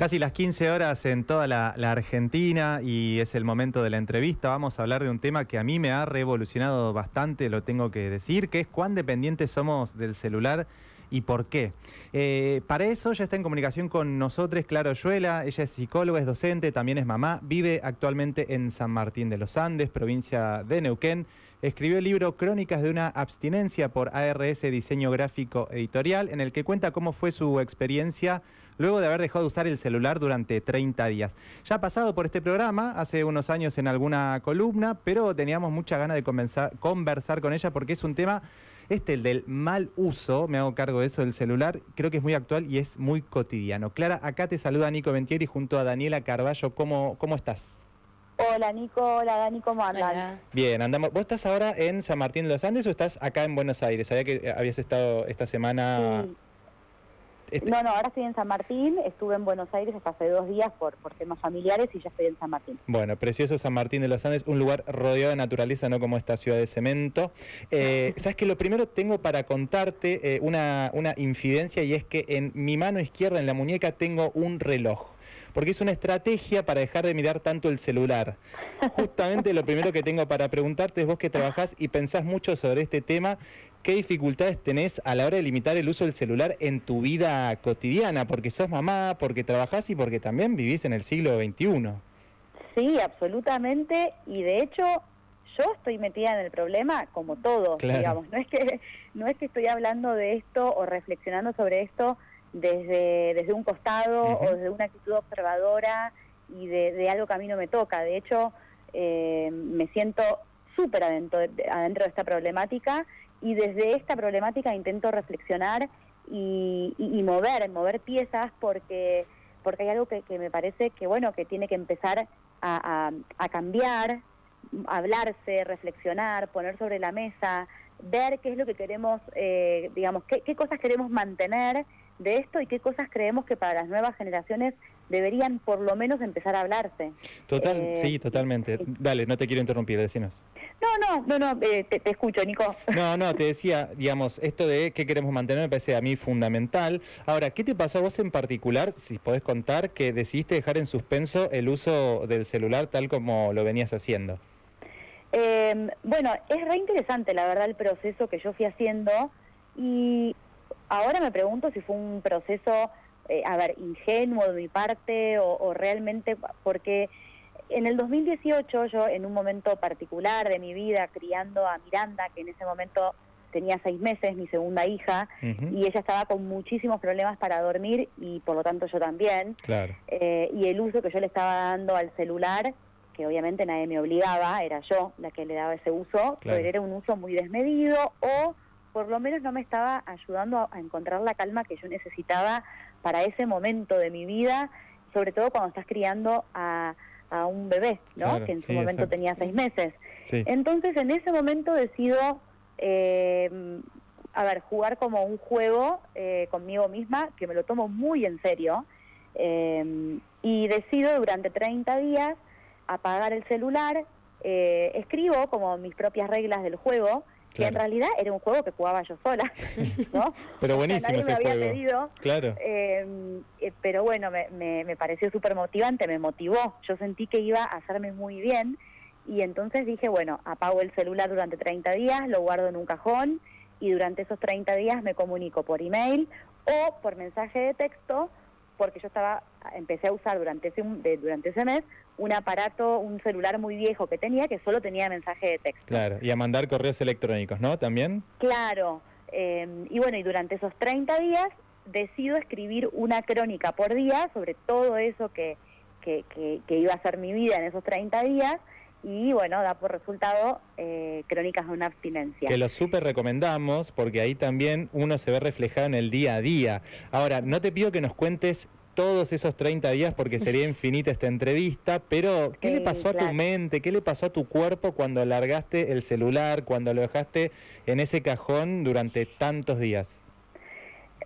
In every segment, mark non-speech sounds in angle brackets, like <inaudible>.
Casi las 15 horas en toda la, Argentina y es el momento de la entrevista. Vamos a hablar de un tema que a mí me ha revolucionado bastante, lo tengo que decir, que es cuán dependientes somos del celular y por qué. Eh, para eso ya está en comunicación con nosotros Claro Yuela, ella es psicóloga, es docente, también es mamá, vive actualmente en San Martín de los Andes, provincia de Neuquén. Escribió el libro Crónicas de una abstinencia por ARS Diseño Gráfico Editorial, en el que cuenta cómo fue su experiencia luego de haber dejado de usar el celular durante 30 días. Ya ha pasado por este programa hace unos años en alguna columna, pero teníamos mucha ganas de conversar con ella porque es un tema, este, el del mal uso, me hago cargo de eso del celular, creo que es muy actual y es muy cotidiano. Clara, acá te saluda Nico Ventieri junto a Daniela Carballo. ¿Cómo, cómo estás? Hola Nico, hola Dani, ¿cómo andan? Bien, andamos. ¿Vos estás ahora en San Martín de los Andes o estás acá en Buenos Aires? Sabía que habías estado esta semana este no, no, ahora estoy en San Martín, estuve en Buenos Aires hasta hace dos días por, por temas familiares y ya estoy en San Martín. Bueno, precioso San Martín de los Andes, un lugar rodeado de naturaleza, no como esta ciudad de cemento. Eh, <laughs> Sabes que lo primero tengo para contarte eh, una, una infidencia y es que en mi mano izquierda, en la muñeca, tengo un reloj porque es una estrategia para dejar de mirar tanto el celular. Justamente lo primero que tengo para preguntarte es vos que trabajás y pensás mucho sobre este tema, ¿qué dificultades tenés a la hora de limitar el uso del celular en tu vida cotidiana? Porque sos mamá, porque trabajás y porque también vivís en el siglo XXI. Sí, absolutamente, y de hecho yo estoy metida en el problema como todos, digamos, no es que no es que estoy hablando de esto o reflexionando sobre esto desde, desde un costado o desde una actitud observadora y de, algo que a mí no me toca. De hecho, eh, me siento súper adentro, adentro de esta problemática y desde esta problemática intento reflexionar y, mover, mover piezas porque, porque hay algo que, me parece que, bueno, que tiene que empezar a, a, cambiar, hablarse, reflexionar, poner sobre la mesa, ver qué es lo que queremos, eh, digamos, qué, qué cosas queremos mantener de esto y qué cosas creemos que para las nuevas generaciones deberían por lo menos empezar a hablarse. Total, eh, sí, totalmente. Dale, no te quiero interrumpir, decinos. No, no, no, no, eh, te, escucho, Nico. <laughs> No, no, te decía, digamos, esto de qué queremos mantener me parece a mí fundamental. Ahora, ¿qué te pasó a vos en particular, si podés contar, que decidiste dejar en suspenso el uso del celular tal como lo venías haciendo? Eh, bueno, es re interesante, la verdad, el proceso que yo fui haciendo y Ahora me pregunto si fue un proceso, eh, a ver, ingenuo de mi parte o, realmente porque en el 2018 yo en un momento particular de mi vida criando a Miranda, que en ese momento tenía seis meses, mi segunda hija, y ella estaba con muchísimos problemas para dormir y por lo tanto yo también. Claro. Eh, y el uso que yo le estaba dando al celular, que obviamente nadie me obligaba, era yo la que le daba ese uso, pero era un uso muy desmedido o por lo menos no me estaba ayudando a, encontrar la calma que yo necesitaba para ese momento de mi vida, sobre todo cuando estás criando a, un bebé, ¿no? que en su momento tenía seis meses. Entonces, en ese momento decido, eh, a ver, jugar como un juego eh, conmigo misma, que me lo tomo muy en serio, eh, y decido durante 30 días apagar el celular, escribo como mis propias reglas del juego, que en realidad era un juego que jugaba yo sola, <laughs> ¿no? pero buenísimo ese me había pedido. Claro. Eh, eh, pero bueno, me, me, pareció súper motivante, me motivó. Yo sentí que iba a hacerme muy bien y entonces dije, bueno, apago el celular durante 30 días, lo guardo en un cajón y durante esos 30 días me comunico por email o por mensaje de texto porque yo estaba, empecé a usar durante ese, durante ese mes un aparato, un celular muy viejo que tenía que solo tenía mensaje de texto. Claro, y a mandar correos electrónicos, ¿no? También. Claro, em, y bueno, y durante esos 30 días decido escribir una crónica por día sobre todo eso que, que, que, iba a ser mi vida en esos 30 días y bueno, da por resultado eh, Crónicas de una abstinencia. Que lo súper recomendamos porque ahí también uno se ve reflejado en el día a día. Ahora, no te pido que nos cuentes todos esos 30 días porque sería infinita esta entrevista, pero ¿qué le pasó a tu mente, qué le pasó a tu cuerpo cuando largaste el celular, cuando lo dejaste en ese cajón durante tantos días?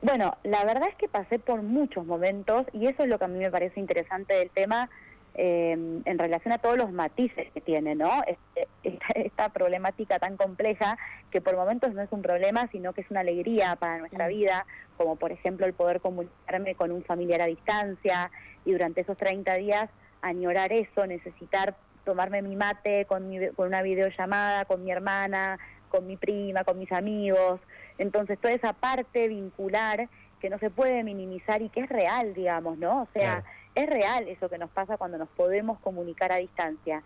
Bueno, la verdad es que pasé por muchos momentos y eso es lo que a mí me parece interesante del tema, eh, en relación a todos los matices que tiene, ¿no? Este, esta, problemática tan compleja que por momentos no es un problema, sino que es una alegría para nuestra mm. vida, como por ejemplo el poder comunicarme con un familiar a distancia y durante esos 30 días añorar eso, necesitar tomarme mi mate con, con una videollamada con mi hermana, con mi prima, con mis amigos. Entonces toda esa parte vincular que no se puede minimizar y que es real, digamos, ¿no? O sea, es real eso que nos pasa cuando nos podemos comunicar a distancia.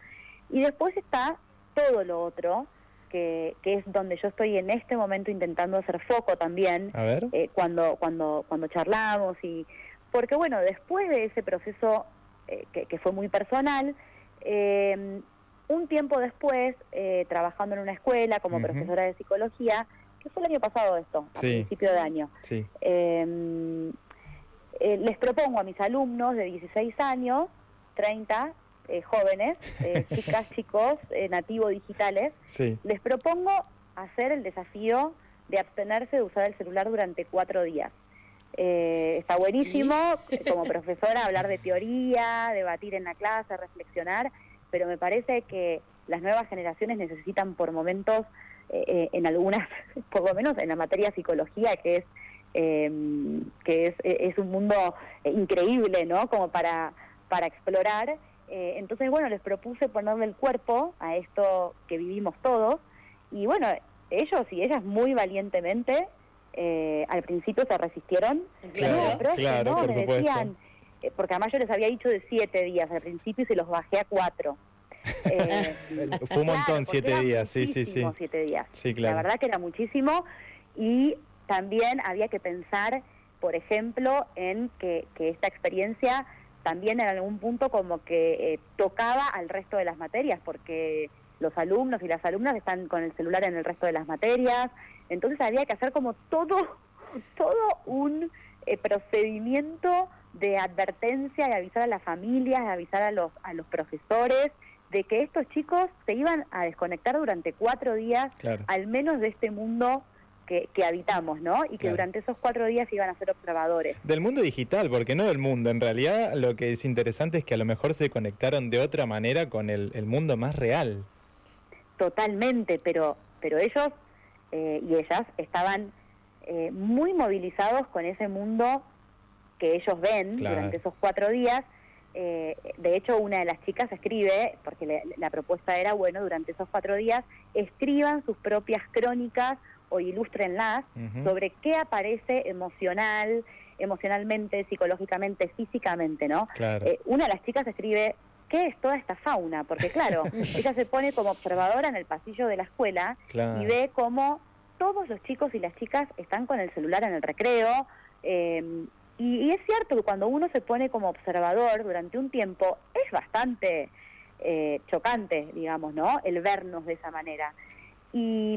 Y después está todo lo otro, que, que es donde yo estoy en este momento intentando hacer foco también, eh, cuando, cuando, cuando charlamos y... Porque bueno, después de ese proceso eh, que, fue muy personal, eh, un tiempo después, trabajando en una escuela como profesora de psicología, que fue el año pasado esto, a principio de año, sí. Eh, les propongo a mis alumnos de 16 años, 30 eh, jóvenes, eh, <laughs> chicas, chicos, nativos digitales, les propongo hacer el desafío de abstenerse de usar el celular durante cuatro días. está buenísimo como <laughs> profesora hablar de teoría, debatir en la clase, reflexionar, pero me parece que las nuevas generaciones necesitan por momentos, en algunas, <laughs> por lo menos en la materia psicología, que es eh, que es, un mundo increíble, ¿no? Como para, para explorar. Eh, entonces, bueno, les propuse ponerle el cuerpo a esto que vivimos todos. Y bueno, ellos y ellas muy valientemente eh, al principio se resistieron. Claro, claro, no, me decían, eh, porque además yo les había dicho de siete días al principio y se los bajé a cuatro. <laughs> Eh, Fue un montón siete días, sí, sí, sí. Siete días. Sí, claro. La verdad que era muchísimo y también había que pensar, por ejemplo, en que, esta experiencia también en algún punto como que eh, tocaba al resto de las materias, porque los alumnos y las alumnas están con el celular en el resto de las materias, entonces había que hacer como todo, <laughs> todo un eh, procedimiento de advertencia, de avisar a las familias, de avisar a los, a los profesores, de que estos chicos se iban a desconectar durante cuatro días, al menos de este mundo que, habitamos, ¿no? Y que durante esos cuatro días iban a ser observadores. Del mundo digital, porque no del mundo. En realidad lo que es interesante es que a lo mejor se conectaron de otra manera con el, mundo más real. Totalmente, pero, pero ellos eh, y ellas estaban eh, muy movilizados con ese mundo que ellos ven durante esos cuatro días. Eh, de hecho, una de las chicas escribe, porque la propuesta era, bueno, durante esos cuatro días, escriban sus propias crónicas o ilústrenlas sobre qué aparece emocional, emocionalmente, psicológicamente, físicamente, ¿no? Eh, una de las chicas escribe, ¿qué es toda esta fauna? Porque claro, <laughs> ella se pone como observadora en el pasillo de la escuela y ve cómo todos los chicos y las chicas están con el celular en el recreo. Eh, y, es cierto que cuando uno se pone como observador durante un tiempo, es bastante eh, chocante, digamos, ¿no? El vernos de esa manera. Y,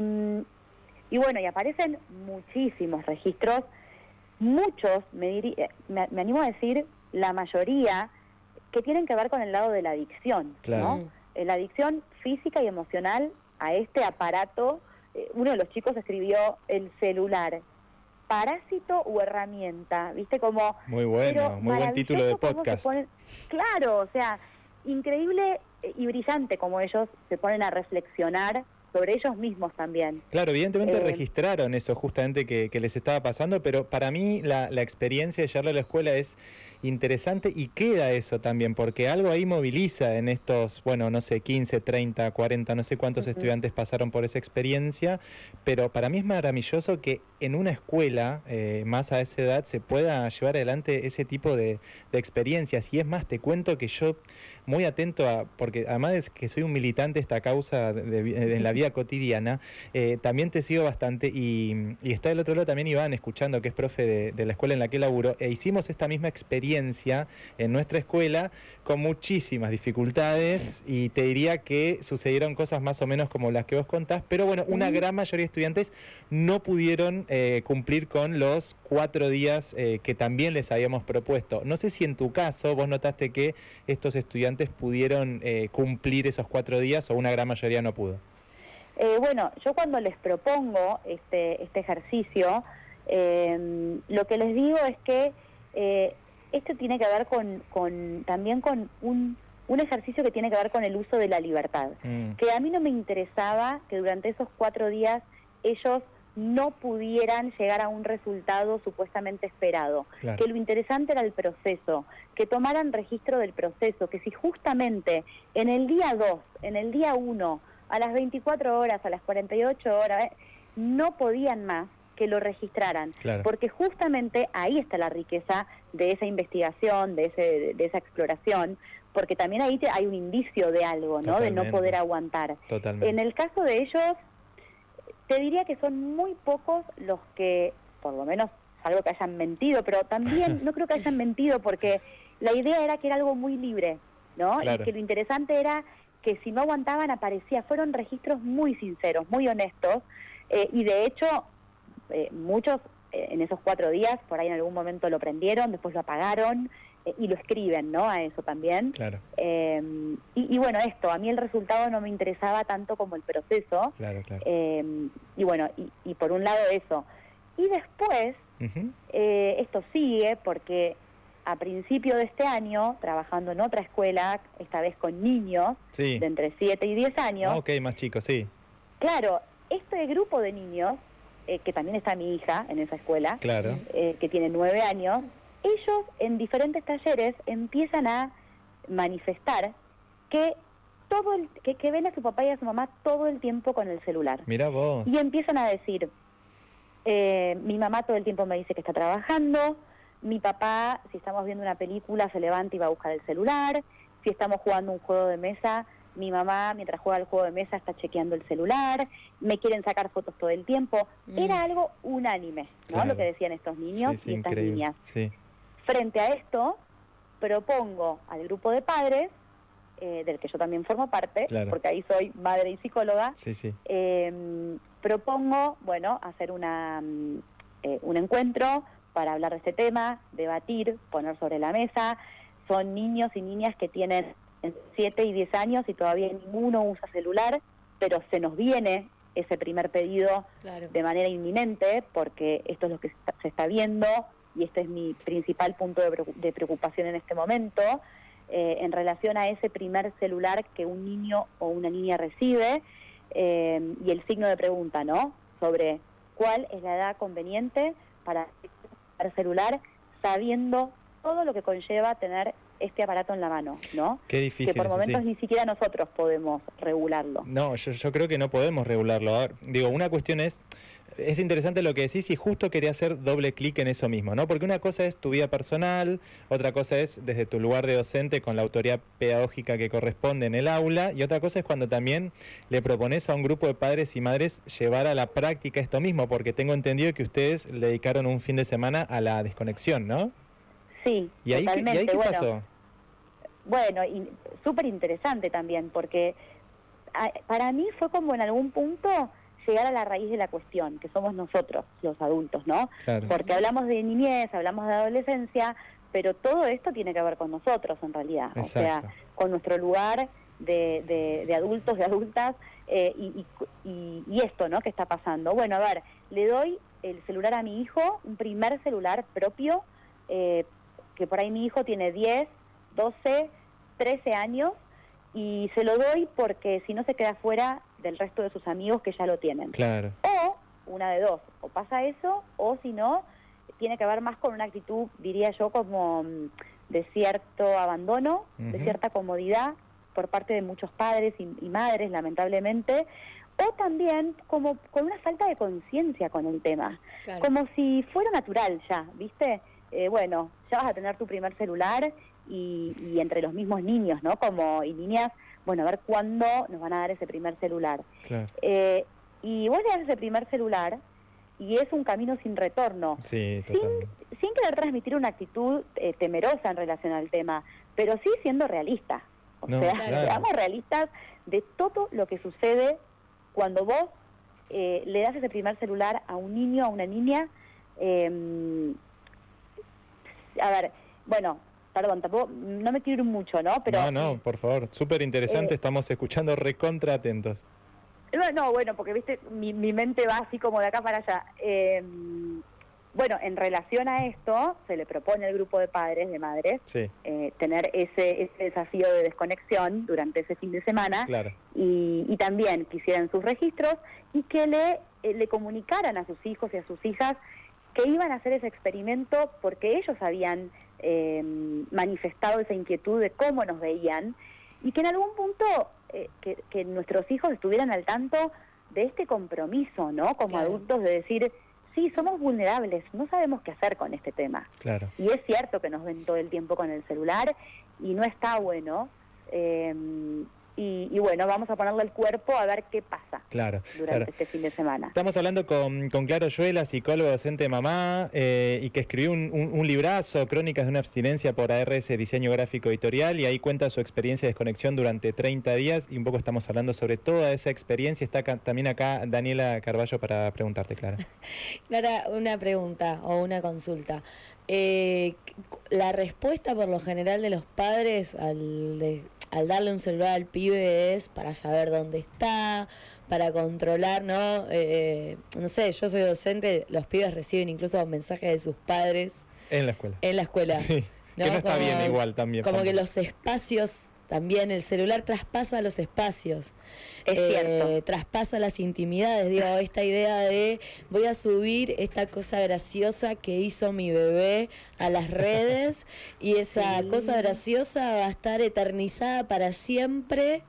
y bueno, y aparecen muchísimos registros, muchos, me, eh, me, animo a decir, la mayoría, que tienen que ver con el lado de la adicción, ¿no? Eh, la adicción física y emocional a este aparato. Eh, uno de los chicos escribió el celular, parásito o herramienta, ¿viste? Como... Muy bueno, muy buen título de podcast. claro, o sea, increíble y brillante como ellos se ponen a reflexionar sobre ellos mismos también. Claro, evidentemente eh, registraron eso justamente que, les estaba pasando, pero para mí la, la experiencia de llevarlo a la escuela es interesante y queda eso también, porque algo ahí moviliza en estos, bueno, no sé, 15, 30, 40, no sé cuántos estudiantes pasaron por esa experiencia, pero para mí es maravilloso que en una escuela, eh, más a esa edad, se pueda llevar adelante ese tipo de, experiencias. Y es más, te cuento que yo, muy atento a, porque además de que soy un militante de esta causa en la vida cotidiana, eh, también te sigo bastante y, está del otro lado también Iván escuchando, que es profe de, de la escuela en la que laburo, e hicimos esta misma experiencia en nuestra escuela con muchísimas dificultades y te diría que sucedieron cosas más o menos como las que vos contás, pero bueno, una gran mayoría de estudiantes no pudieron eh, cumplir con los cuatro días eh, que también les habíamos propuesto. No sé si en tu caso vos notaste que estos estudiantes pudieron eh, cumplir esos cuatro días o una gran mayoría no pudo. bueno, yo cuando les propongo este, este ejercicio, lo que les digo es que esto tiene que ver con, con también con un, un ejercicio que tiene que ver con el uso de la libertad. Mm. Que a mí no me interesaba que durante esos cuatro días ellos no pudieran llegar a un resultado supuestamente esperado. Que lo interesante era el proceso, que tomaran registro del proceso, que si justamente en el día 2, en el día 1, a las 24 horas, a las 48 horas, eh, no podían más, que lo registraran, porque justamente ahí está la riqueza de esa investigación, de, ese, de esa exploración, porque también ahí hay un indicio de algo, ¿no? De no poder aguantar. En el caso de ellos, te diría que son muy pocos los que, por lo menos, algo que hayan mentido, pero también <laughs> no creo que hayan mentido porque la idea era que era algo muy libre, ¿no? Y que lo interesante era que si no aguantaban aparecía, fueron registros muy sinceros, muy honestos, eh, y de hecho eh, muchos eh, en esos cuatro días, por ahí en algún momento lo prendieron, después lo apagaron eh, y lo escriben, ¿no? A eso también. Claro. Em, y, bueno, esto, a mí el resultado no me interesaba tanto como el proceso. Claro, claro. Em, y bueno, y, por un lado eso. Y después, esto sigue porque a principio de este año, trabajando en otra escuela, esta vez con niños de entre 7 y 10 años. Ah, ok, más chicos, sí. Claro, este grupo de niños eh, que también está mi hija en esa escuela, claro. Eh, que tiene nueve años, ellos en diferentes talleres empiezan a manifestar que todo el, que, ven a su papá y a su mamá todo el tiempo con el celular. Mira vos. Y empiezan a decir, eh, mi mamá todo el tiempo me dice que está trabajando, mi papá, si estamos viendo una película, se levanta y va a buscar el celular, si estamos jugando un juego de mesa, mi mamá mientras juega el juego de mesa está chequeando el celular, me quieren sacar fotos todo el tiempo. Mm. Era algo unánime, ¿no? Lo que decían estos niños y estas niñas. Frente a esto, propongo al grupo de padres, eh, del que yo también formo parte, porque ahí soy madre y psicóloga, em, propongo, bueno, hacer una, mm, eh, un encuentro para hablar de este tema, debatir, poner sobre la mesa. Son niños y niñas que tienen 7 y 10 años y todavía ninguno usa celular, pero se nos viene ese primer pedido de manera inminente porque esto es lo que se está viendo y este es mi principal punto de preocupación en este momento eh, en relación a ese primer celular que un niño o una niña recibe eh, y el signo de pregunta, ¿no? Sobre cuál es la edad conveniente para el celular sabiendo todo lo que conlleva tener este aparato en la mano, ¿no? Qué difícil. Que por momentos ni siquiera nosotros podemos regularlo. No, yo, creo que no podemos regularlo. digo, una cuestión es, es interesante lo que decís y justo quería hacer doble clic en eso mismo, ¿no? Porque una cosa es tu vida personal, otra cosa es desde tu lugar de docente con la autoridad pedagógica que corresponde en el aula y otra cosa es cuando también le propones a un grupo de padres y madres llevar a la práctica esto mismo, porque tengo entendido que ustedes le dedicaron un fin de semana a la desconexión, ¿no? Sí, ¿Y ahí, totalmente. ¿y ahí qué pasó? Bueno, y súper interesante también, porque para mí fue como en algún punto llegar a la raíz de la cuestión, que somos nosotros, los adultos, ¿no? Porque hablamos de niñez, hablamos de adolescencia, pero todo esto tiene que ver con nosotros en realidad, o sea, con nuestro lugar de, de, adultos, de adultas, eh, y, y, esto, ¿no? Que está pasando. Bueno, a ver, le doy el celular a mi hijo, un primer celular propio, eh, que por ahí mi hijo tiene 10, 12, 13 años y se lo doy porque si no se queda fuera del resto de sus amigos que ya lo tienen. Claro. O una de dos, o pasa eso o si no tiene que ver más con una actitud, diría yo, como mm, de cierto abandono, de cierta comodidad por parte de muchos padres y, madres, lamentablemente, o también como con una falta de conciencia con el tema, como si fuera natural ya, ¿viste? Eh, bueno, ya vas a tener tu primer celular y, entre los mismos niños, ¿no? Como y niñas, bueno, a ver cuándo nos van a dar ese primer celular. Eh, y vos le das ese primer celular y es un camino sin retorno, sí, sin, sin querer transmitir una actitud eh, temerosa en relación al tema, pero sí siendo realista. O sea, seamos realistas de todo lo que sucede cuando vos eh, le das ese primer celular a un niño, a una niña. Eh, a ver, bueno, perdón, tampoco, no me quiero ir mucho, ¿no? Pero, no, no, por favor, súper interesante, eh, estamos escuchando recontra atentos. No, no, bueno, porque viste, mi, mente va así como de acá para allá. Eh, bueno, en relación a esto, se le propone al grupo de padres, de madres, eh, tener ese, ese desafío de desconexión durante ese fin de semana y, y, también quisieran sus registros y que le, eh, le comunicaran a sus hijos y a sus hijas que iban a hacer ese experimento porque ellos habían eh, manifestado esa inquietud de cómo nos veían y que en algún punto que, que, nuestros hijos estuvieran al tanto de este compromiso, ¿no? Como adultos de decir sí, somos vulnerables, no sabemos qué hacer con este tema. Claro. Y es cierto que nos ven todo el tiempo con el celular y no está bueno. Eh, y, bueno, vamos a ponerle el cuerpo a ver qué pasa claro, durante este fin de semana. Estamos hablando con, con Claro Yuela, psicólogo docente de mamá, eh, y que escribió un, un, librazo, Crónicas de una abstinencia por ARS Diseño Gráfico Editorial, y ahí cuenta su experiencia de desconexión durante 30 días, y un poco estamos hablando sobre toda esa experiencia. Está también acá Daniela Carballo para preguntarte, Clara. <laughs> Clara, una pregunta o una consulta. Eh, la respuesta por lo general de los padres al de al darle un celular al pibe es para saber dónde está, para controlar, ¿no? Eh, no sé, yo soy docente, los pibes reciben incluso mensajes de sus padres. En la escuela. En la escuela. Sí. Que no está bien igual también. Como que los espacios también el celular traspasa los espacios, eh, traspasa las intimidades. Digo, <laughs> esta idea de voy a subir esta cosa graciosa que hizo mi bebé a las redes y <laughs> esa cosa graciosa va a estar eternizada para siempre,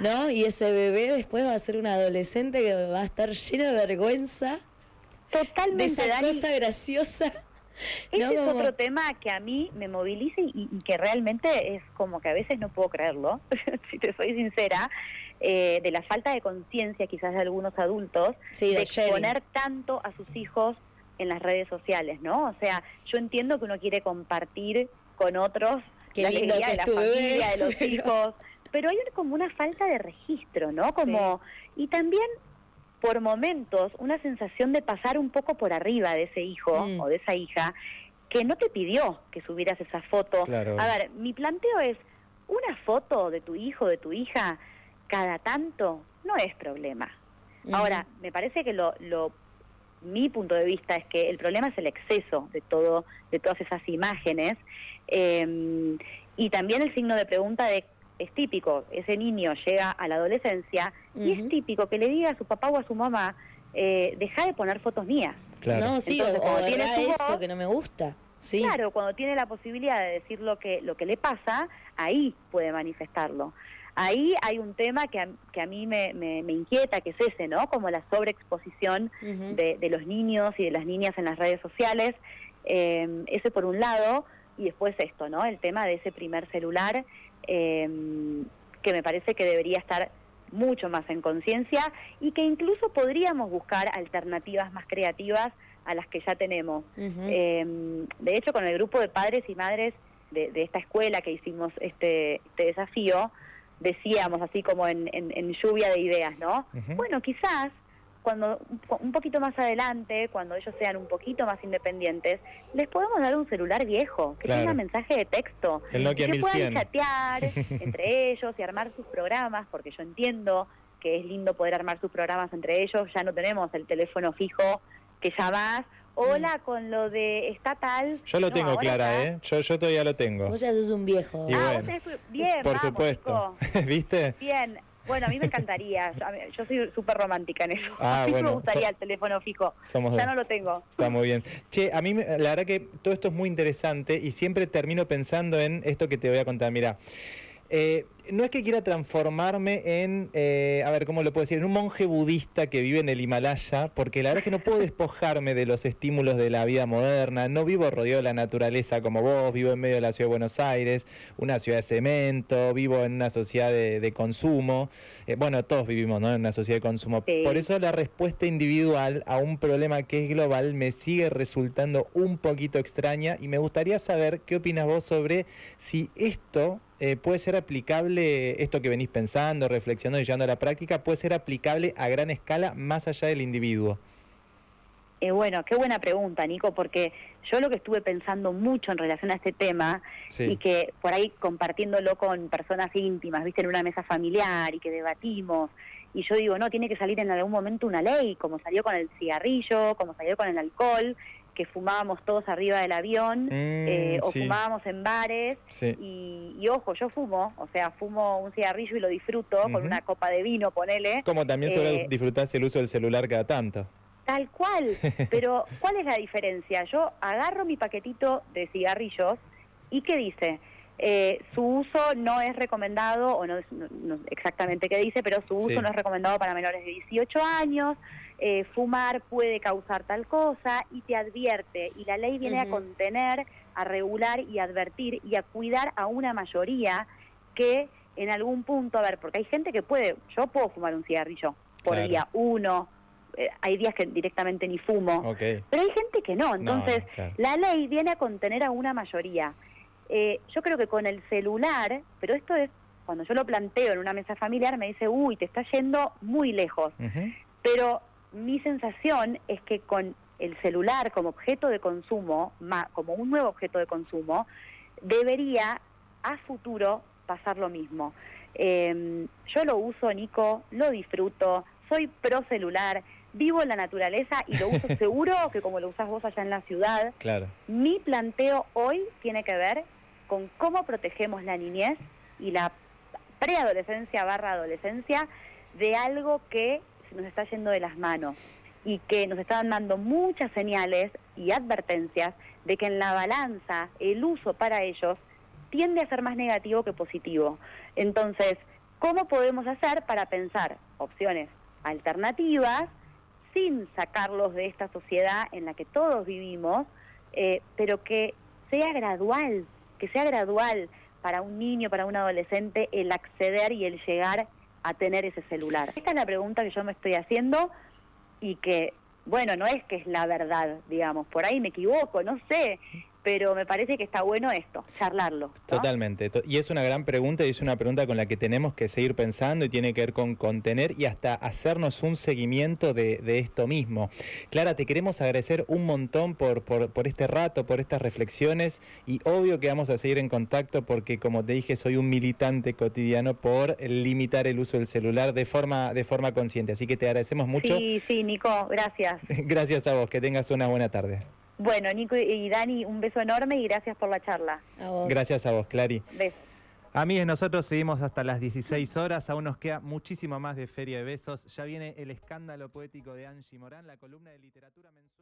¿no? Y ese bebé después va a ser un adolescente que va a estar lleno de vergüenza. Totalmente. De esa cosa graciosa ese es otro tema que a mí me moviliza y, que realmente es como que a veces no puedo creerlo, <laughs> si te soy sincera, eh, de la falta de conciencia quizás de algunos adultos de, exponer tanto a sus hijos en las redes sociales, ¿no? O sea, yo entiendo que uno quiere compartir con otros la alegría de la familia, de los <laughs> hijos, pero hay como una falta de registro, ¿no? Como y también por momentos una sensación de pasar un poco por arriba de ese hijo mm. o de esa hija que no te pidió que subieras esa foto. A ver, mi planteo es, una foto de tu hijo, de tu hija, cada tanto, no es problema. Ahora, me parece que lo, lo, mi punto de vista es que el problema es el exceso de todo, de todas esas imágenes, eh, y también el signo de pregunta de es típico, ese niño llega a la adolescencia y es típico que le diga a su papá o a su mamá, eh, deja de poner fotos mías. Claro. No, sí, o, tiene eso que no me gusta. Sí. Claro, cuando tiene la posibilidad de decir lo que, lo que le pasa, ahí puede manifestarlo. Ahí hay un tema que a, que a mí me, me, inquieta, que es ese, ¿no? Como la sobreexposición de, de, los niños y de las niñas en las redes sociales. Eh, ese por un lado, y después esto, ¿no? El tema de ese primer celular eh, que me parece que debería estar mucho más en conciencia y que incluso podríamos buscar alternativas más creativas a las que ya tenemos. Em, de hecho, con el grupo de padres y madres de, esta escuela que hicimos este, este desafío, decíamos así como en, lluvia de ideas, ¿no? Bueno, quizás cuando un poquito más adelante, cuando ellos sean un poquito más independientes, les podemos dar un celular viejo, que tenga mensaje de texto, que puedan chatear <laughs> entre ellos y armar sus programas, porque yo entiendo que es lindo poder armar sus programas entre ellos, ya no tenemos el teléfono fijo que llamas, hola mm. con lo de estatal. Yo lo tengo, Clara, ¿eh? Yo, yo todavía lo tengo. Vos ya sos un viejo. ah, bien, por supuesto. <laughs> ¿Viste? Bien. Bueno, a mí me encantaría. <laughs> Yo soy súper romántica en eso. Ah, <laughs> a mí me gustaría el teléfono fijo. ya no lo tengo. Está muy bien. <laughs> Che, a mí la verdad que todo esto es muy interesante y siempre termino pensando en esto que te voy a contar. Mira, eh, no es que quiera transformarme en, eh, a ver, ¿cómo lo puedo decir? En un monje budista que vive en el Himalaya, porque la verdad es que no puedo despojarme de los estímulos de la vida moderna. No vivo rodeado de la naturaleza como vos, vivo en medio de la ciudad de Buenos Aires, una ciudad de cemento, vivo en una sociedad de, consumo. Eh, bueno, todos vivimos ¿no? en una sociedad de consumo. Por eso la respuesta individual a un problema que es global me sigue resultando un poquito extraña y me gustaría saber qué opinas vos sobre si esto eh, puede ser aplicable, esto que venís pensando, reflexionando y llevando a la práctica, puede ser aplicable a gran escala más allá del individuo? Eh, bueno, qué buena pregunta, Nico, porque yo lo que estuve pensando mucho en relación a este tema y que por ahí compartiéndolo con personas íntimas, viste, en una mesa familiar y que debatimos, y yo digo, no, tiene que salir en algún momento una ley, como salió con el cigarrillo, como salió con el alcohol, que fumábamos todos arriba del avión mm, eh, o fumábamos en bares. Y, ojo, yo fumo, o sea, fumo un cigarrillo y lo disfruto con una copa de vino, ponele. Como también eh, disfrutarse el uso del celular cada tanto. Tal cual, <laughs> pero ¿cuál es la diferencia? Yo agarro mi paquetito de cigarrillos y ¿qué dice? Eh, su uso no es recomendado, o no, no, exactamente qué dice, pero su uso no es recomendado para menores de 18 años, eh, fumar puede causar tal cosa y te advierte, y la ley viene a contener, a regular y advertir y a cuidar a una mayoría que en algún punto, a ver, porque hay gente que puede, yo puedo fumar un cigarrillo por día, uno, eh, hay días que directamente ni fumo, pero hay gente que no, entonces la ley viene a contener a una mayoría. Eh, yo creo que con el celular, pero esto es, cuando yo lo planteo en una mesa familiar, me dice, uy, te está yendo muy lejos. Pero mi sensación es que con el celular como objeto de consumo, como un nuevo objeto de consumo, debería a futuro pasar lo mismo. Em, yo lo uso, Nico, lo disfruto, soy pro celular, vivo en la naturaleza y lo uso <laughs> seguro que como lo usas vos allá en la ciudad. Claro. Mi planteo hoy tiene que ver con cómo protegemos la niñez y la preadolescencia barra adolescencia de algo que nos está yendo de las manos y que nos están dando muchas señales y advertencias de que en la balanza el uso para ellos tiende a ser más negativo que positivo. Entonces, ¿cómo podemos hacer para pensar opciones alternativas sin sacarlos de esta sociedad en la que todos vivimos, eh, pero que sea gradual, que sea gradual para un niño, para un adolescente, el acceder y el llegar a tener ese celular. Esta es la pregunta que yo me estoy haciendo y que, bueno, no es que es la verdad, digamos, por ahí me equivoco, no sé, pero me parece que está bueno esto, charlarlo. Totalmente. Y es una gran pregunta y es una pregunta con la que tenemos que seguir pensando y tiene que ver con contener y hasta hacernos un seguimiento de, esto mismo. Clara, te queremos agradecer un montón por, por, este rato, por estas reflexiones y obvio que vamos a seguir en contacto porque como te dije soy un militante cotidiano por limitar el uso del celular de forma, de forma consciente. Así que te agradecemos mucho. Sí, sí, Nico, gracias. <laughs> gracias a vos, que tengas una buena tarde. Bueno, Nico y Dani, un beso enorme y gracias por la charla. Gracias a vos, Clary. Besos. Amigos, nosotros seguimos hasta las 16 horas, aún nos queda muchísimo más de Feria de Besos. Ya viene el escándalo poético de Angie Morán, la columna de literatura mensual.